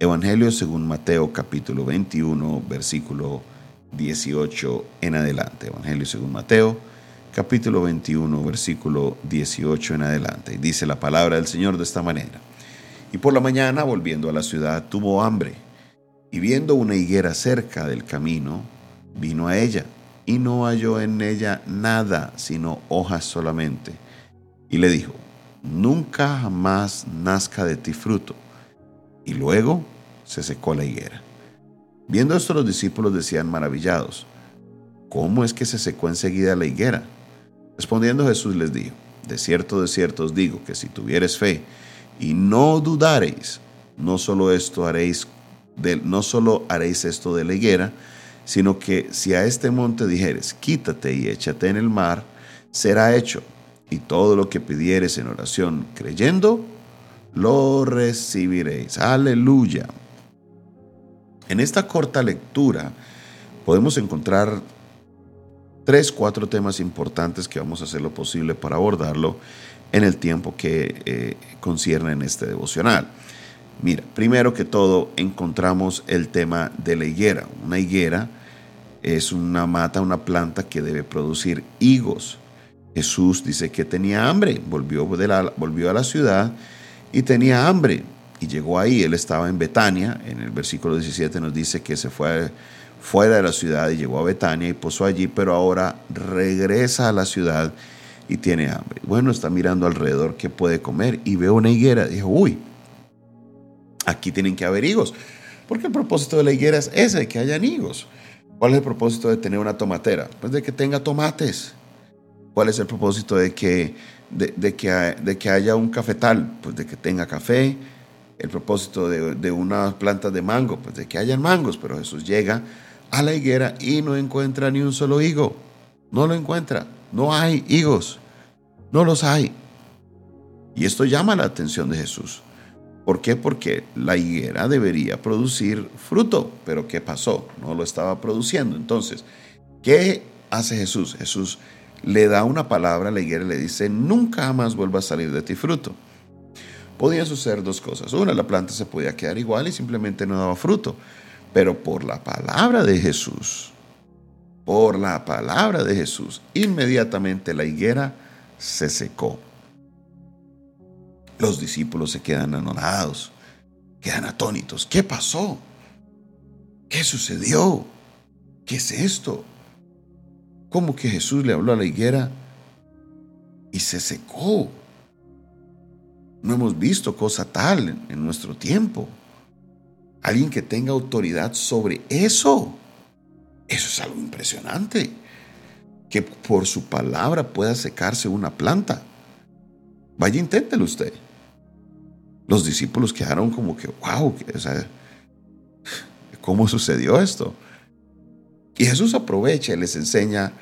Evangelio según Mateo capítulo 21, versículo 18 en adelante. Evangelio según Mateo capítulo 21, versículo 18 en adelante. Dice la palabra del Señor de esta manera. Y por la mañana, volviendo a la ciudad, tuvo hambre. Y viendo una higuera cerca del camino, vino a ella, y no halló en ella nada, sino hojas solamente. Y le dijo, nunca jamás nazca de ti fruto. Y luego se secó la higuera. Viendo esto los discípulos decían maravillados, ¿cómo es que se secó enseguida la higuera? Respondiendo Jesús les dijo, de cierto, de cierto os digo que si tuvieres fe y no dudareis, no solo esto haréis, no solo haréis esto de la higuera, sino que si a este monte dijeres, quítate y échate en el mar, será hecho, y todo lo que pidieres en oración creyendo, lo recibiréis. Aleluya. En esta corta lectura podemos encontrar tres, cuatro temas importantes que vamos a hacer lo posible para abordarlo en el tiempo que eh, concierne en este devocional. Mira, primero que todo encontramos el tema de la higuera. Una higuera es una mata, una planta que debe producir higos. Jesús dice que tenía hambre, volvió, de la, volvió a la ciudad y tenía hambre y llegó ahí. Él estaba en Betania, en el versículo 17 nos dice que se fue fuera de la ciudad y llegó a Betania y posó allí, pero ahora regresa a la ciudad y tiene hambre. Bueno, está mirando alrededor qué puede comer y ve una higuera. Dijo, uy, aquí tienen que haber higos, porque el propósito de la higuera es ese, que haya higos. ¿Cuál es el propósito de tener una tomatera? Pues de que tenga tomates. ¿Cuál es el propósito de que, de, que, de que haya un cafetal? Pues de que tenga café. El propósito de, de unas plantas de mango, pues de que hayan mangos. Pero Jesús llega a la higuera y no encuentra ni un solo higo. No lo encuentra. No hay higos. No los hay. Y esto llama la atención de Jesús. ¿Por qué? Porque la higuera debería producir fruto. Pero ¿qué pasó? No lo estaba produciendo. Entonces, ¿qué hace Jesús? Jesús le da una palabra a la higuera y le dice, nunca más vuelva a salir de ti fruto. Podían suceder dos cosas. Una, la planta se podía quedar igual y simplemente no daba fruto. Pero por la palabra de Jesús, por la palabra de Jesús, inmediatamente la higuera se secó. Los discípulos se quedan anonadados, quedan atónitos. ¿Qué pasó? ¿Qué sucedió? ¿Qué es esto? ¿Cómo que Jesús le habló a la higuera y se secó? No hemos visto cosa tal en nuestro tiempo. Alguien que tenga autoridad sobre eso. Eso es algo impresionante. Que por su palabra pueda secarse una planta. Vaya, inténtelo usted. Los discípulos quedaron como que, wow, ¿cómo sucedió esto? Y Jesús aprovecha y les enseña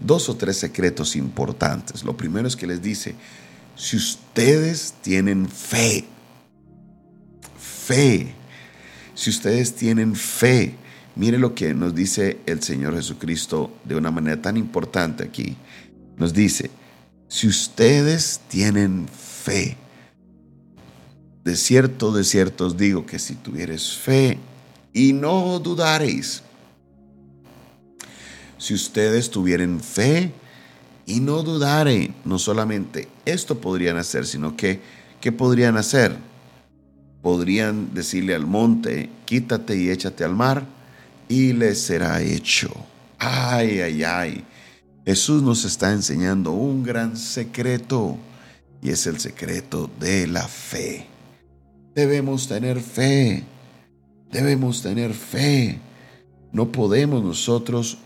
dos o tres secretos importantes. Lo primero es que les dice, si ustedes tienen fe, fe, si ustedes tienen fe, mire lo que nos dice el Señor Jesucristo de una manera tan importante aquí. Nos dice, si ustedes tienen fe, de cierto, de cierto os digo que si tuvieres fe y no dudaréis, si ustedes tuvieran fe y no dudaren, no solamente esto podrían hacer, sino que, ¿qué podrían hacer? podrían decirle al monte, quítate y échate al mar, y les será hecho. Ay, ay, ay. Jesús nos está enseñando un gran secreto, y es el secreto de la fe. Debemos tener fe, debemos tener fe. No podemos nosotros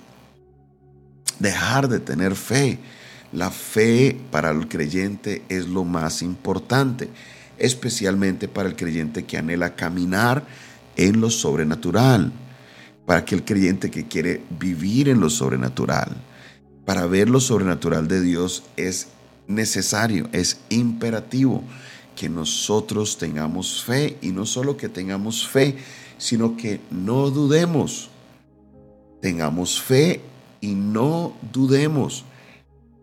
dejar de tener fe. La fe para el creyente es lo más importante especialmente para el creyente que anhela caminar en lo sobrenatural, para aquel creyente que quiere vivir en lo sobrenatural. Para ver lo sobrenatural de Dios es necesario, es imperativo que nosotros tengamos fe y no solo que tengamos fe, sino que no dudemos. Tengamos fe y no dudemos.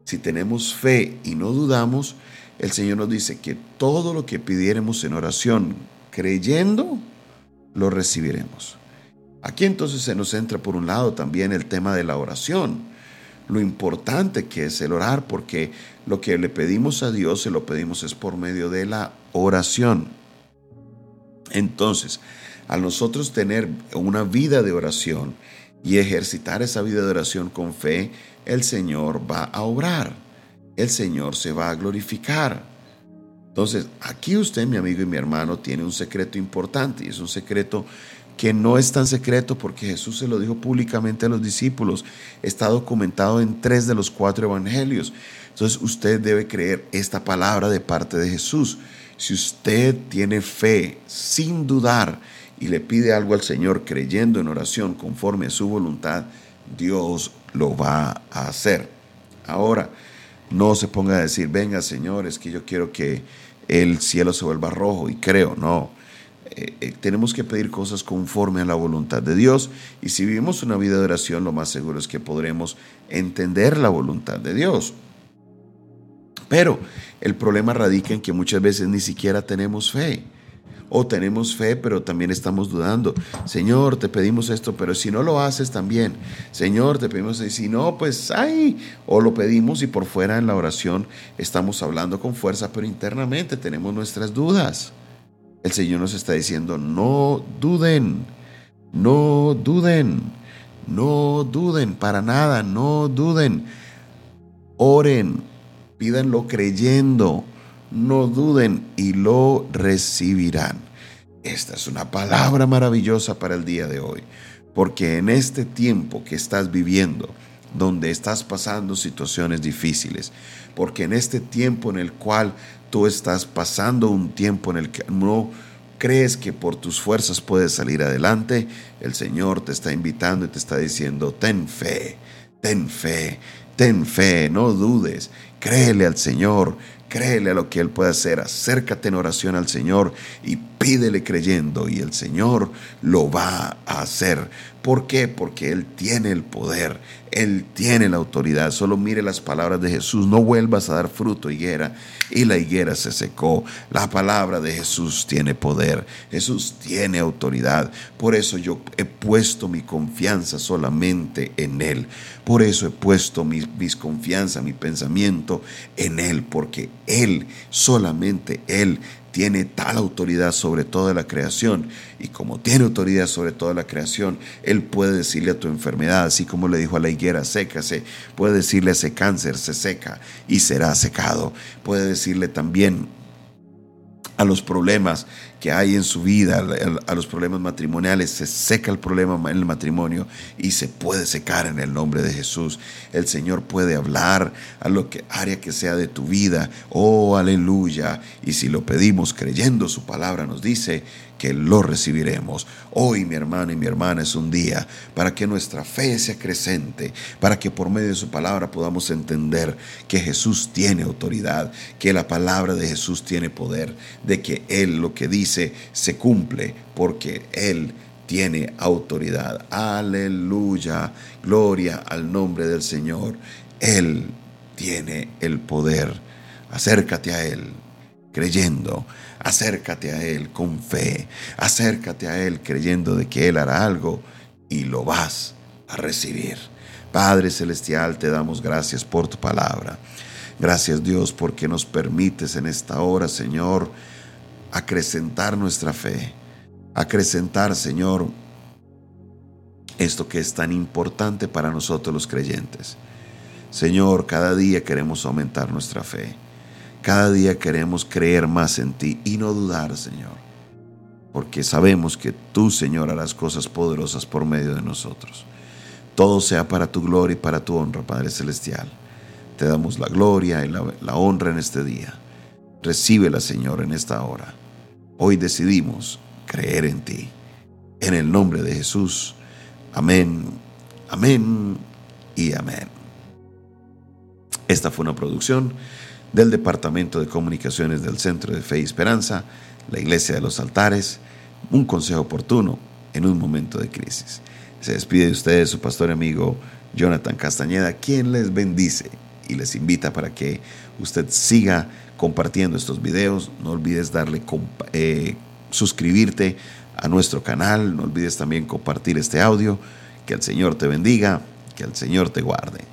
Si tenemos fe y no dudamos, el Señor nos dice que todo lo que pidiéramos en oración, creyendo, lo recibiremos. Aquí entonces se nos entra por un lado también el tema de la oración, lo importante que es el orar, porque lo que le pedimos a Dios se lo pedimos es por medio de la oración. Entonces, al nosotros tener una vida de oración y ejercitar esa vida de oración con fe, el Señor va a obrar, el Señor se va a glorificar. Entonces, aquí usted, mi amigo y mi hermano, tiene un secreto importante y es un secreto que no es tan secreto porque Jesús se lo dijo públicamente a los discípulos. Está documentado en tres de los cuatro evangelios. Entonces usted debe creer esta palabra de parte de Jesús. Si usted tiene fe sin dudar y le pide algo al Señor creyendo en oración conforme a su voluntad, Dios lo va a hacer. Ahora, no se ponga a decir, venga Señor, es que yo quiero que el cielo se vuelva rojo y creo, no. Eh, eh, tenemos que pedir cosas conforme a la voluntad de Dios y si vivimos una vida de oración, lo más seguro es que podremos entender la voluntad de Dios. Pero el problema radica en que muchas veces ni siquiera tenemos fe. O tenemos fe, pero también estamos dudando. Señor, te pedimos esto, pero si no lo haces también. Señor, te pedimos, y si no, pues ay. O lo pedimos y por fuera en la oración estamos hablando con fuerza, pero internamente tenemos nuestras dudas. El Señor nos está diciendo, no duden, no duden, no duden, para nada, no duden. Oren, pídanlo creyendo, no duden y lo recibirán. Esta es una palabra maravillosa para el día de hoy, porque en este tiempo que estás viviendo, donde estás pasando situaciones difíciles, porque en este tiempo en el cual tú estás pasando un tiempo en el que no crees que por tus fuerzas puedes salir adelante, el Señor te está invitando y te está diciendo, ten fe, ten fe, ten fe, no dudes, créele al Señor, créele a lo que Él puede hacer, acércate en oración al Señor y pídele creyendo y el Señor lo va hacer. ¿Por qué? Porque Él tiene el poder, Él tiene la autoridad. Solo mire las palabras de Jesús, no vuelvas a dar fruto higuera. Y la higuera se secó. La palabra de Jesús tiene poder, Jesús tiene autoridad. Por eso yo he puesto mi confianza solamente en Él. Por eso he puesto mi, mis confianza, mi pensamiento en Él, porque Él, solamente Él, tiene tal autoridad sobre toda la creación y como tiene autoridad sobre toda la creación, Él puede decirle a tu enfermedad, así como le dijo a la higuera, sécase, puede decirle a ese cáncer, se seca y será secado, puede decirle también a los problemas que hay en su vida, a los problemas matrimoniales, se seca el problema en el matrimonio y se puede secar en el nombre de Jesús. El Señor puede hablar a lo que área que sea de tu vida. Oh, aleluya. Y si lo pedimos creyendo su palabra nos dice que lo recibiremos. Hoy, mi hermano y mi hermana, es un día para que nuestra fe sea creciente, para que por medio de su palabra podamos entender que Jesús tiene autoridad, que la palabra de Jesús tiene poder, de que Él lo que dice se cumple, porque Él tiene autoridad. Aleluya, gloria al nombre del Señor. Él tiene el poder. Acércate a Él creyendo. Acércate a Él con fe. Acércate a Él creyendo de que Él hará algo y lo vas a recibir. Padre Celestial, te damos gracias por tu palabra. Gracias Dios porque nos permites en esta hora, Señor, acrecentar nuestra fe. Acrecentar, Señor, esto que es tan importante para nosotros los creyentes. Señor, cada día queremos aumentar nuestra fe. Cada día queremos creer más en ti y no dudar, Señor, porque sabemos que tú, Señor, harás cosas poderosas por medio de nosotros. Todo sea para tu gloria y para tu honra, Padre Celestial. Te damos la gloria y la, honra en este día. Recíbela, Señor, en esta hora. Hoy decidimos creer en ti. En el nombre de Jesús. Amén, amén y amén. Esta fue una producción del Departamento de Comunicaciones del Centro de Fe y Esperanza, la Iglesia de los Altares, un consejo oportuno en un momento de crisis. Se despide de ustedes su pastor amigo Jonathan Castañeda, quien les bendice y les invita para que usted siga compartiendo estos videos. No olvides darle eh, suscribirte a nuestro canal. No olvides también compartir este audio. Que el Señor te bendiga, que el Señor te guarde.